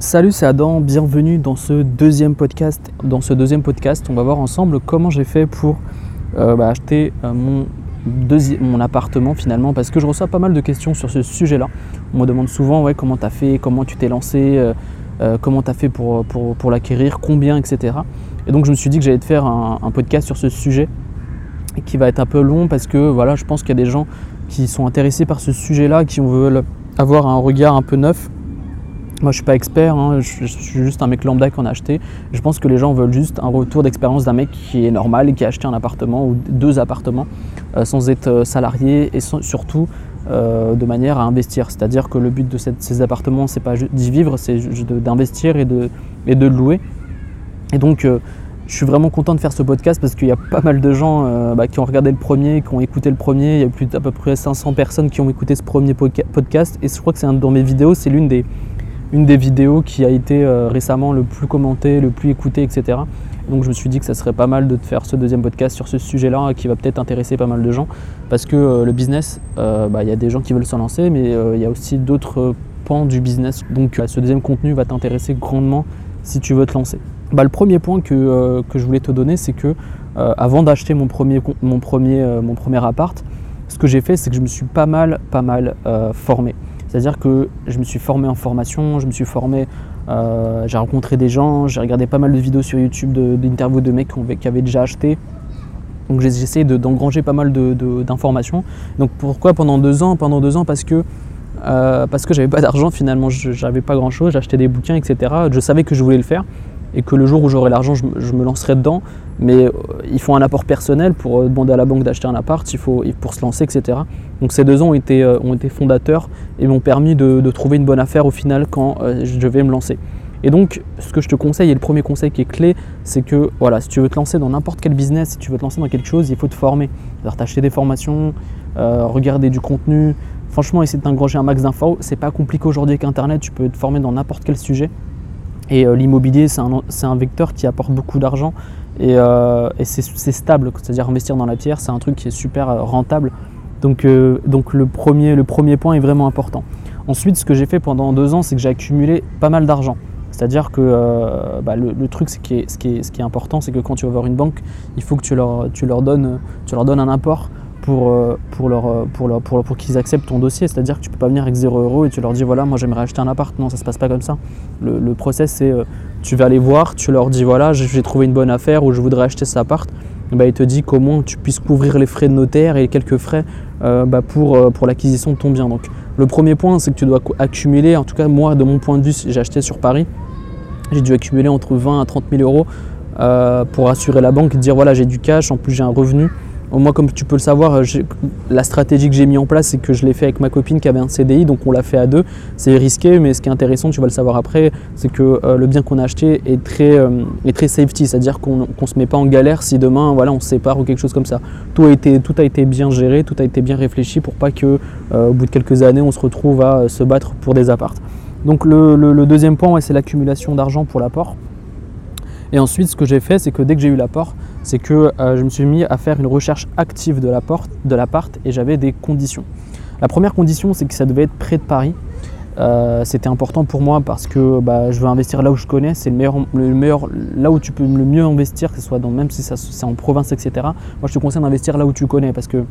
Salut, c'est Adam, bienvenue dans ce deuxième podcast. Dans ce deuxième podcast, on va voir ensemble comment j'ai fait pour euh, bah, acheter euh, mon, appartement finalement, parce que je reçois pas mal de questions sur ce sujet-là. On me demande souvent ouais, comment tu as fait, comment tu t'es lancé, euh, comment tu as fait pour, pour, l'acquérir, combien, etc. Et donc je me suis dit que j'allais te faire un, un, podcast sur ce sujet qui va être un peu long parce que voilà, je pense qu'il y a des gens qui sont intéressés par ce sujet-là, qui veulent avoir un regard un peu neuf moi, je suis pas expert, hein, je, suis juste un mec lambda qui en a acheté. Je pense que les gens veulent juste un retour d'expérience d'un mec qui est normal qui a acheté un appartement ou deux appartements euh, sans être euh, salarié et surtout euh, de manière à investir. C'est-à-dire que le but de ces appartements, c'est pas d'y vivre, c'est d'investir et de, et de louer. Et donc, je suis vraiment content de faire ce podcast parce qu'il y a pas mal de gens bah, qui ont regardé le premier, qui ont écouté le premier. Il y a plus peu près 500 personnes qui ont écouté ce premier podcast. Et je crois que c'est dans mes vidéos, c'est l'une des une des vidéos qui a été euh, récemment le plus commentée, le plus écoutée, etc. Donc je me suis dit que ça serait pas mal de te faire ce deuxième podcast sur ce sujet-là qui va peut-être intéresser pas mal de gens parce que euh, le business, euh, bah, il y a des gens qui veulent se lancer mais il y a aussi d'autres pans du business. Donc ce deuxième contenu va t'intéresser grandement si tu veux te lancer. Bah, le premier point que, je voulais te donner, c'est que avant d'acheter mon premier, mon, mon premier appart, ce que j'ai fait, c'est que je me suis pas mal, pas mal formé. C'est-à-dire que je me suis formé en formation, je me suis formé, euh, j'ai rencontré des gens, j'ai regardé pas mal de vidéos sur YouTube d'interviews de, mecs qui avaient déjà acheté. Donc j'ai essayé d'engranger pas mal d'informations. Donc pourquoi pendant deux ans? Pendant deux ans parce que euh, parce que j'avais pas d'argent finalement, j'avais pas grand chose, j'achetais des bouquins, etc. Je savais que je voulais le faire et que le jour où j'aurai l'argent, je, me lancerai dedans. Mais euh, il faut un apport personnel pour euh, demander à la banque d'acheter un appart, il faut, pour se lancer, etc. Donc ces deux ans ont été, euh, fondateurs et m'ont permis de, trouver une bonne affaire au final quand je devais me lancer. Et donc, ce que je te conseille, et le premier conseil qui est clé, c'est que voilà, si tu veux te lancer dans n'importe quel business, si tu veux te lancer dans quelque chose, il faut te former. C'est-à-dire t'acheter des formations, regarder du contenu. Franchement, essayer d'engranger un max d'infos. C'est pas compliqué aujourd'hui avec Internet, tu peux te former dans n'importe quel sujet. Et euh, l'immobilier, c'est un, vecteur qui apporte beaucoup d'argent et, euh, c'est stable, c'est-à-dire investir dans la pierre, c'est un truc qui est super euh, rentable. Donc, donc le, premier, le premier point est vraiment important. Ensuite, ce que j'ai fait pendant deux ans, c'est que j'ai accumulé pas mal d'argent. C'est-à-dire que bah, le, truc, ce qui, est, ce, qui est, ce qui est important, c'est que quand tu vas voir une banque, il faut que tu leur, tu leur, donnes, tu leur donnes un apport pour, euh, pour, leur, euh, pour, leur, pour, pour qu'ils acceptent ton dossier. C'est-à-dire que tu peux pas venir avec 0 euros et tu leur dis voilà, moi j'aimerais acheter un appart. Non, ça se passe pas comme ça. Le, le process, c'est euh, tu vas aller voir, tu leur dis voilà, j'ai trouvé une bonne affaire ou je voudrais acheter cet appart. Bah, il te dit comment tu puisses couvrir les frais de notaire et quelques frais bah, pour, pour l'acquisition de ton bien. Donc le premier point, c'est que tu dois accumuler, en tout cas moi de mon point de vue, j'ai acheté sur Paris, j'ai dû accumuler entre 20 à 30 000 euros pour assurer la banque, dire voilà j'ai du cash, en plus j'ai un revenu. Moi, comme tu peux le savoir, euh, la stratégie que j'ai mis en place, c'est que je l'ai fait avec ma copine qui avait un CDI, donc on l'a fait à deux. C'est risqué, mais ce qui est intéressant, tu vas le savoir après, c'est que euh, le bien qu'on a acheté est très, euh, est très safety, c'est-à-dire qu'on ne se met pas en galère si demain voilà, on se sépare ou quelque chose comme ça. Tout a, été, tout a été bien géré, tout a été bien réfléchi pour pas que au bout de quelques années, on se retrouve à se battre pour des apparts. Donc le, deuxième point, c'est l'accumulation d'argent pour l'apport. Et ensuite, ce que j'ai fait, c'est que dès que j'ai eu l'apport, c'est que euh, je me suis mis à faire une recherche active de l'appart et j'avais des conditions. La première condition, c'est que ça devait être près de Paris. Euh, c'était important pour moi parce que bah, je veux investir là où je connais, c'est le meilleur, le meilleur, là où tu peux le mieux investir, que ce soit dans, même si c'est en province, etc. Moi, je te conseille d'investir là où tu connais parce que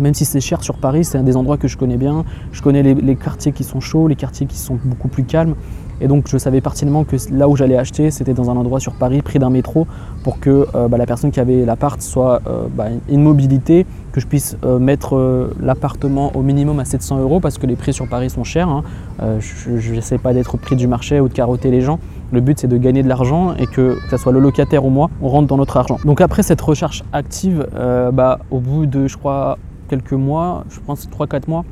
même si c'est cher sur Paris, c'est un des endroits que je connais bien. Je connais les, quartiers qui sont chauds, les quartiers qui sont beaucoup plus calmes. Et donc je savais pertinemment que là où j'allais acheter, c'était dans un endroit sur Paris, près d'un métro, pour que euh, bah, la personne qui avait l'appart soit euh, bah, une mobilité, que je puisse euh, mettre l'appartement au minimum à 700 euros, parce que les prix sur Paris sont chers. Hein. je n'essaie pas d'être au prix du marché ou de carotter les gens. Le but c'est de gagner de l'argent et que, que ce soit le locataire ou moi, on rentre dans notre argent. Donc après cette recherche active, bah, au bout de je crois quelques mois, je pense 3-4 mois,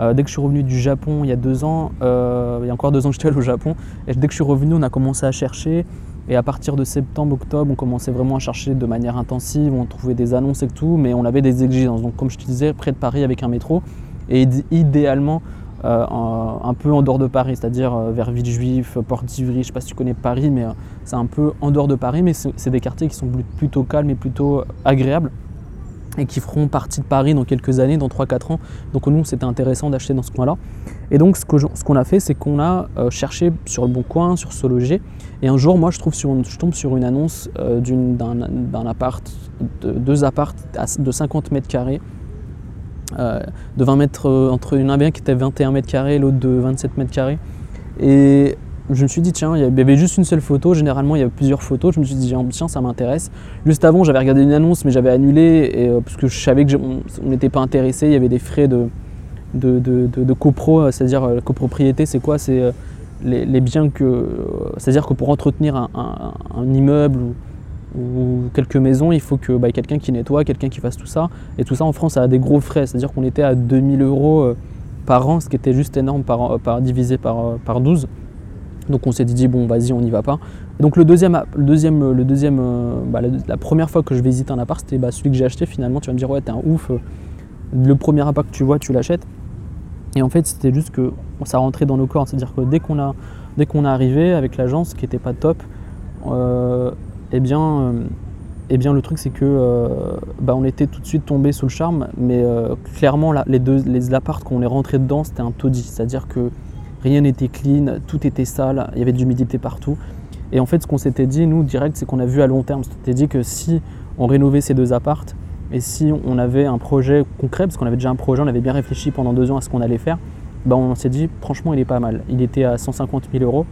euh, dès que je suis revenu du Japon il y a deux ans, euh, il y a encore deux ans que j'étais allé au Japon, et dès que je suis revenu, on a commencé à chercher. Et à partir de septembre, octobre, on commençait vraiment à chercher de manière intensive, on trouvait des annonces et tout, mais on avait des exigences. Donc comme je te disais, près de Paris avec un métro, et idéalement euh, un, peu en dehors de Paris, c'est-à-dire vers Villejuif, Porte d'Ivry, je ne sais pas si tu connais Paris, mais c'est un peu en dehors de Paris, mais c'est des quartiers qui sont plutôt calmes et plutôt agréables. Et qui feront partie de Paris dans quelques années, dans 3-4 ans. Donc nous, c'était intéressant d'acheter dans ce coin-là. Et donc ce qu'on a fait, c'est qu'on a euh, cherché sur le bon coin, sur ce loger. Et un jour, moi, je, trouve sur je tombe sur une annonce euh, d'un appart, de, deux apparts de 50 mètres carrés. Euh, de 20 mètres, entre une un bien qui était 21 mètres carrés, l'autre de 27 mètres carrés. Et je me suis dit, tiens, il y avait juste une seule photo. Généralement, il y a plusieurs photos. Je me suis dit, tiens, ça m'intéresse. Juste avant, j'avais regardé une annonce, mais j'avais annulé et, euh, parce que je savais qu'on n'était pas intéressé. Il y avait des frais de, de, de, copro, euh, c'est-à-dire la euh, copropriété, c'est quoi? C'est les, biens que. C'est-à-dire que pour entretenir un, immeuble ou, quelques maisons, il faut que bah, quelqu'un qui nettoie, quelqu'un qui fasse tout ça. Et tout ça en France, ça a des gros frais. C'est-à-dire qu'on était à 2000 euros par an, ce qui était juste énorme par, par divisé par, par 12. Donc on s'est dit bon vas-y on n'y va pas. Donc le deuxième, le deuxième, euh, bah, la, première fois que je visite un appart, c'était bah, celui que j'ai acheté finalement. Tu vas me dire ouais t'es un ouf. Euh, le premier appart que tu vois, tu l'achètes. Et en fait c'était juste que ça rentrait dans nos corps. C'est-à-dire que dès qu'on a, dès qu'on est arrivé avec l'agence qui n'était pas top, euh, eh bien, eh bien le truc c'est que bah, on était tout de suite tombé sous le charme. Mais clairement les deux les apparts quand on est rentré dedans c'était un taudis. C'est-à-dire que rien n'était clean, tout était sale, il y avait de l'humidité partout. Et en fait, ce qu'on s'était dit, nous, direct, c'est qu'on a vu à long terme. On s'était dit que si on rénovait ces deux appartes et si on avait un projet concret, parce qu'on avait déjà un projet, on avait bien réfléchi pendant deux ans à ce qu'on allait faire, ben on s'est dit, franchement, il est pas mal. Il était à 150 000 euros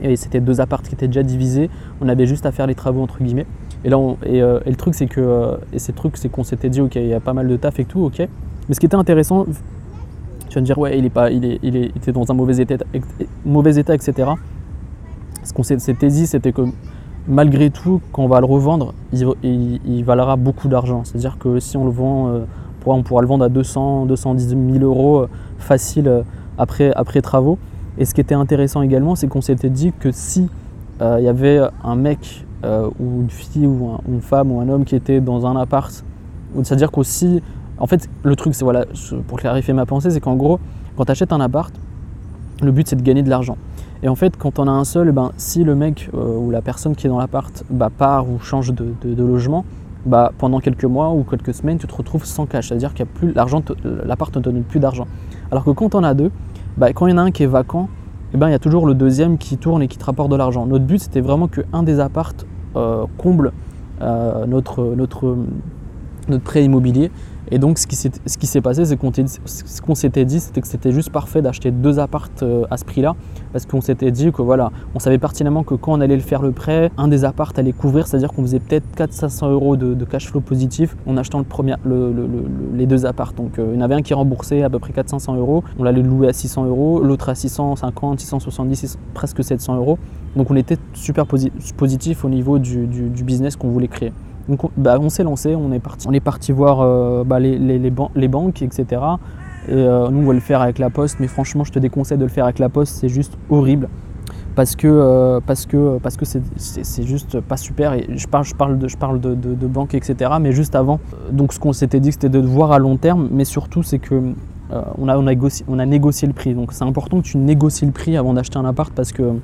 et c'était deux appartes qui étaient déjà divisés. On avait juste à faire les travaux, entre guillemets. Et, là, euh, le truc, c'est que, euh, et c'est qu'on s'était dit, ok, il y a pas mal de taf et tout, ok. Mais ce qui était intéressant, vas dire, ouais, il, est pas, il, est, il, était dans un mauvais état, mauvais état etc. Ce qu'on s'était dit, c'était que malgré tout, quand on va le revendre, il, il, valera beaucoup d'argent. C'est-à-dire que si on le vend, euh, on pourra le vendre à 200, 210 000 euros euh, facile euh, après, après travaux. Et ce qui était intéressant également, c'est qu'on s'était dit que si il y avait un mec ou une fille ou, une femme ou un homme qui était dans un appart, c'est-à-dire qu'aussi en fait, le truc, c'est voilà, pour clarifier ma pensée, c'est qu'en gros, quand tu achètes un appart, le but c'est de gagner de l'argent. Et en fait, quand on a un seul, eh ben, si le mec euh, ou la personne qui est dans l'appart bah, part ou change de, logement, bah, pendant quelques mois ou quelques semaines, tu te retrouves sans cash. C'est-à-dire qu'il plus l'argent, l'appart ne te donne plus d'argent. Alors que quand on a deux, bah, quand il y en a un qui est vacant, eh ben, il y a toujours le deuxième qui tourne et qui te rapporte de l'argent. Notre but, c'était vraiment qu'un des appartes euh, comble euh, notre prêt immobilier et donc, ce qui s'est passé, c'est qu'on s'était dit, c'était que c'était juste parfait d'acheter deux appartes euh, à ce prix-là, parce qu'on s'était dit que voilà, on savait pertinemment que quand on allait le faire le prêt, un des appartes allait couvrir, c'est-à-dire qu'on faisait peut-être 400-500 euros de, cash flow positif en achetant le premier, les deux appartes. Donc, euh, il y en avait un qui remboursait à peu près 400 euros, on l'allait louer à 600 euros, l'autre à 650, 670, presque 700 euros. Donc, on était super positif au niveau du business qu'on voulait créer. Donc bah, on s'est lancé, on est parti, voir euh, bah, les, banques, etc. Et euh, nous on va le faire avec la poste, mais franchement je te déconseille de le faire avec la poste, c'est juste horrible. Parce que euh, c'est juste pas super je parle de je banque etc mais juste avant donc ce qu'on s'était dit c'était de voir à long terme mais surtout c'est que on, a, on a négocié le prix donc c'est important que tu négocies le prix avant d'acheter un appart parce que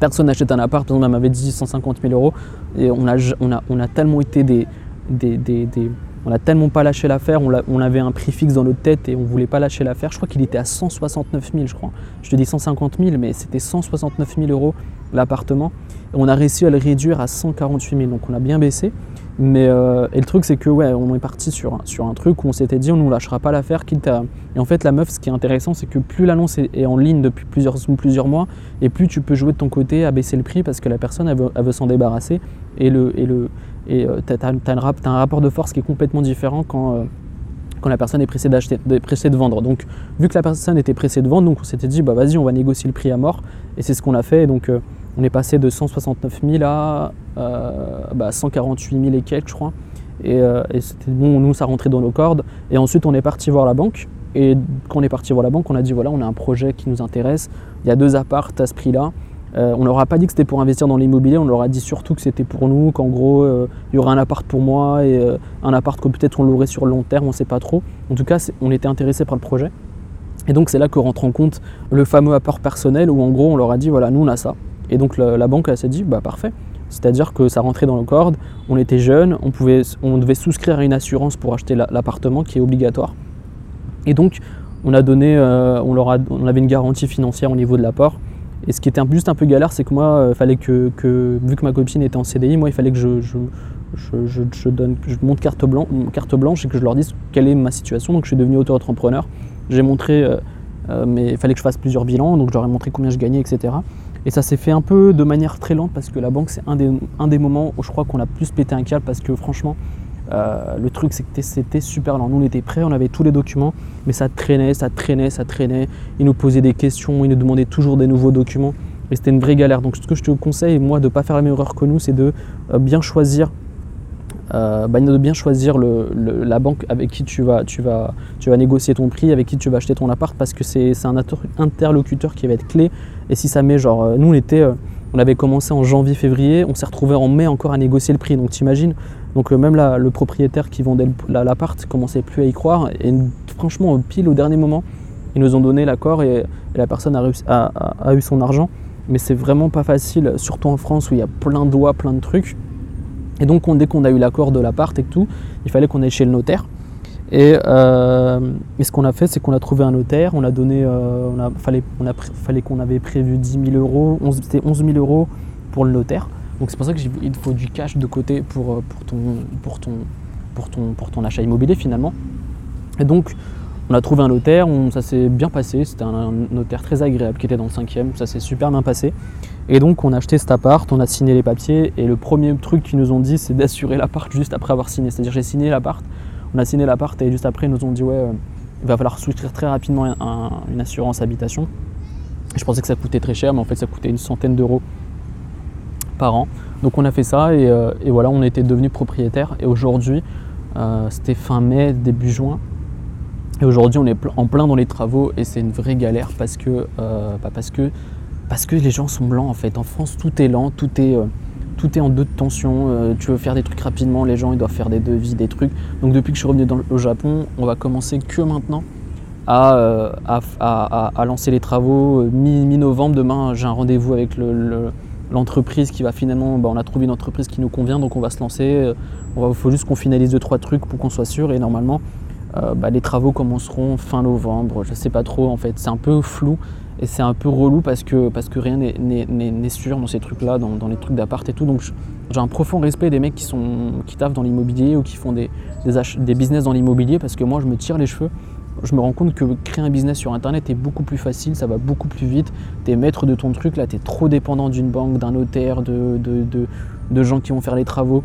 personne n'achète un appart, on m'avait dit 150 000 euros, et on a, on a, on a tellement été des, des, on a tellement pas lâché l'affaire, on, avait un prix fixe dans notre tête et on voulait pas lâcher l'affaire. Je crois qu'il était à 169 000, je crois. Je te dis 150 000, mais c'était 169 000 euros l'appartement. On a réussi à le réduire à 148 000, donc on a bien baissé. Mais euh, et le truc c'est que on est parti sur, un truc où on s'était dit on ne lâchera pas l'affaire quitte à... Et en fait la meuf ce qui est intéressant c'est que plus l'annonce est, en ligne depuis plusieurs, plusieurs mois et plus tu peux jouer de ton côté à baisser le prix parce que la personne elle veut, s'en débarrasser et le et le et euh, tu as, un rapport de force qui est complètement différent quand, euh, quand la personne est pressée d'acheter, pressée de vendre. Donc vu que la personne était pressée de vendre, donc on s'était dit bah vas-y on va négocier le prix à mort et c'est ce qu'on a fait donc on est passé de 169 000 à 148 000 et quelques, je crois. Et, euh, c'était bon, nous, ça rentrait dans nos cordes. Et ensuite, on est parti voir la banque. Et quand on est parti voir la banque, on a dit voilà, on a un projet qui nous intéresse. Il y a deux appartes à ce prix-là. Euh, on leur a pas dit que c'était pour investir dans l'immobilier, on leur a dit surtout que c'était pour nous, qu'en gros euh, il y aurait un appart pour moi et un appart que peut-être on louerait sur le long terme, on ne sait pas trop. En tout cas, on était intéressé par le projet. Et donc c'est là que rentre en compte le fameux apport personnel où en gros on leur a dit voilà, nous on a ça. Et donc la, banque, elle s'est dit, bah parfait, C'est-à-dire que ça rentrait dans le corde, on était jeunes, on, pouvait, on devait souscrire à une assurance pour acheter l'appartement qui est obligatoire. Et donc, on a donné, euh, on, leur a, on avait une garantie financière au niveau de l'apport. Et ce qui était juste un peu galère, c'est que moi, euh, fallait que, vu que ma copine était en CDI, moi, il fallait que je, je, montre carte, blanche, et que je leur dise quelle est ma situation. Donc, je suis devenu auto-entrepreneur. J'ai montré, euh, mais il fallait que je fasse plusieurs bilans, donc je leur ai montré combien je gagnais, etc. Et ça s'est fait un peu de manière très lente parce que la banque, c'est un des, un des moments où je crois qu'on a plus pété un câble parce que franchement, euh, le truc, c'était super lent. Nous, on était prêts, on avait tous les documents, mais ça traînait, ça traînait, ça traînait. Ils nous posaient des questions, ils nous demandaient toujours des nouveaux documents. Et c'était une vraie galère. Donc, ce que je te conseille, moi, de ne pas faire la même erreur que nous, c'est de euh, bien choisir. Euh, bah, de bien choisir la banque avec qui tu vas, tu, vas, tu vas négocier ton prix, avec qui tu vas acheter ton appart, parce que c'est un interlocuteur qui va être clé. Et si ça met, genre, nous, on était on avait commencé en janvier-février, on s'est retrouvé en mai encore à négocier le prix. Donc t'imagines, donc euh, même le propriétaire qui vendait l'appart commençait plus à y croire. Et franchement, pile au dernier moment, ils nous ont donné l'accord et, la personne a, eu son argent. Mais c'est vraiment pas facile, surtout en France où il y a plein de lois, plein de trucs. Et donc dès qu'on a eu l'accord de l'appart et tout, il fallait qu'on aille chez le notaire. Euh, et, ce qu'on a fait, c'est qu'on a trouvé un notaire, on a donné, euh, on a, fallait qu'on avait prévu 10 000 euros, c'était 11 000 euros pour le notaire. Donc c'est pour ça qu'il faut du cash de côté pour, euh, pour ton achat immobilier finalement. Et donc on a trouvé un notaire, ça s'est bien passé, c'était un, notaire très agréable qui était dans le cinquième, ça s'est super bien passé. Et donc on a acheté cet appart, on a signé les papiers et le premier truc qu'ils nous ont dit c'est d'assurer l'appart juste après avoir signé. C'est-à-dire j'ai signé l'appart, on a signé l'appart et juste après, ils nous ont dit ouais, euh, il va falloir souscrire très rapidement une assurance habitation. Je pensais que ça coûtait très cher, mais en fait, ça coûtait une centaine d'euros par an. Donc on a fait ça et, euh, voilà, on était devenu propriétaire. Et aujourd'hui, euh, c'était fin mai, début juin. Et aujourd'hui, on est en plein dans les travaux et c'est une vraie galère parce que, bah, parce que, parce que les gens sont blancs en fait. En France, tout est lent, tout est tout est en deux de tension. Euh, tu veux faire des trucs rapidement, les gens ils doivent faire des devis, des trucs. Donc depuis que je suis revenu au Japon, on va commencer que maintenant à, euh, à, lancer les travaux. Euh, mi-novembre, demain j'ai un rendez-vous avec l'entreprise qui va finalement, bah, on a trouvé une entreprise qui nous convient, donc on va se lancer. Il faut juste qu'on finalise deux trois trucs pour qu'on soit sûr et normalement bah, les travaux commenceront fin novembre. Je sais pas trop en fait, c'est un peu flou. Et c'est un peu relou parce que, parce que rien n'est sûr dans ces trucs-là, dans, les trucs d'appart et tout. Donc j'ai un profond respect des mecs qui, sont, qui taffent dans l'immobilier ou qui font des, des, business dans l'immobilier parce que moi je me tire les cheveux. Je me rends compte que créer un business sur internet est beaucoup plus facile, ça va beaucoup plus vite. Tu es maître de ton truc, là tu es trop dépendant d'une banque, d'un notaire, de, gens qui vont faire les travaux.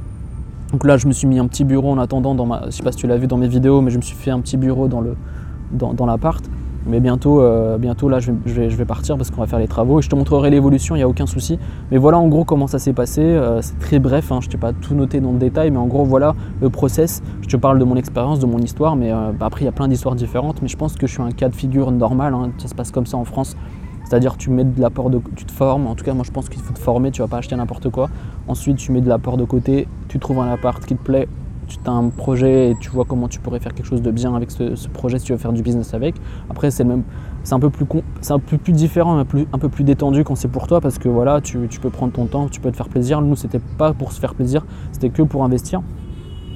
Donc là je me suis mis un petit bureau en attendant, dans ma, je sais pas si tu l'as vu dans mes vidéos, mais je me suis fait un petit bureau dans l'appart. Dans, mais bientôt, euh, bientôt là, je vais, partir parce qu'on va faire les travaux et je te montrerai l'évolution, il n'y a aucun souci. Mais voilà en gros comment ça s'est passé. Euh, c'est très bref, hein, je ne t'ai pas tout noté dans le détail, mais en gros voilà le process. Je te parle de mon expérience, de mon histoire, mais euh, bah, après il y a plein d'histoires différentes. Mais je pense que je suis un cas de figure normal, hein. ça se passe comme ça en France. C'est-à-dire tu mets de l'apport de, tu te formes. En tout cas moi je pense qu'il faut te former, tu vas pas acheter n'importe quoi. Ensuite tu mets de l'apport de côté, tu trouves un appart qui te plaît, tu as un projet et tu vois comment tu pourrais faire quelque chose de bien avec ce, projet si tu veux faire du business avec. Après, c'est un peu plus, différent, un peu plus détendu quand c'est pour toi parce que voilà, tu, tu, peux prendre ton temps, tu peux te faire plaisir. Nous, c'était pas pour se faire plaisir, c'était que pour investir.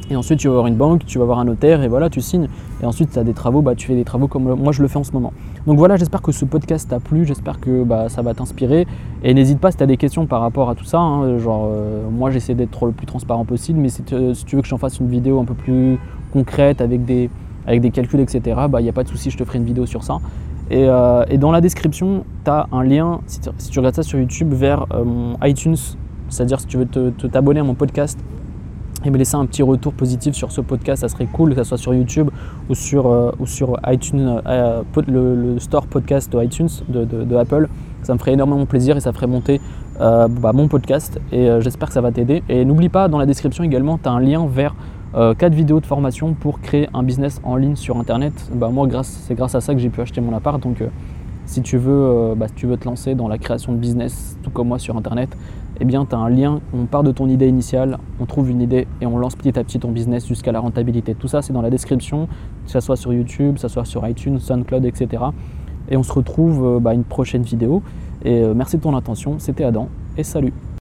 Et ensuite, tu vas avoir une banque, tu vas avoir un notaire et voilà, tu signes. Et ensuite, tu as des travaux, bah, tu fais des travaux comme moi je le fais en ce moment. Donc voilà, j'espère que ce podcast t'a plu, j'espère que bah, ça va t'inspirer. Et n'hésite pas si tu as des questions par rapport à tout ça. Hein, genre, euh, moi j'essaie d'être le plus transparent possible, mais si, tu veux que j'en fasse une vidéo un peu plus concrète avec des, avec des calculs, etc., il n'y a pas de souci, je te ferai une vidéo sur ça. Et, euh, dans la description, tu as un lien, si tu, regardes ça sur YouTube, vers euh, mon iTunes, c'est-à-dire si tu veux t'abonner à mon podcast et me laisser un petit retour positif sur ce podcast, ça serait cool, que ce soit sur YouTube ou sur, euh, ou sur iTunes, euh, le, store podcast de iTunes de, Apple. Ça me ferait énormément plaisir et ça ferait monter euh, bah, mon podcast et j'espère que ça va t'aider. Et n'oublie pas, dans la description également, tu as un lien vers 4 vidéos de formation pour créer un business en ligne sur Internet. Bah, moi, c'est grâce à ça que j'ai pu acheter mon appart. Donc, si tu, veux, bah, si tu veux te lancer dans la création de business, tout comme moi sur Internet, eh bien, tu as un lien, on part de ton idée initiale, on trouve une idée et on lance petit à petit ton business jusqu'à la rentabilité. Tout ça, c'est dans la description, que ce soit sur YouTube, que ce soit sur iTunes, SoundCloud, etc. Et on se retrouve à euh, bah, une prochaine vidéo. Et euh, merci de ton attention, c'était Adam, et salut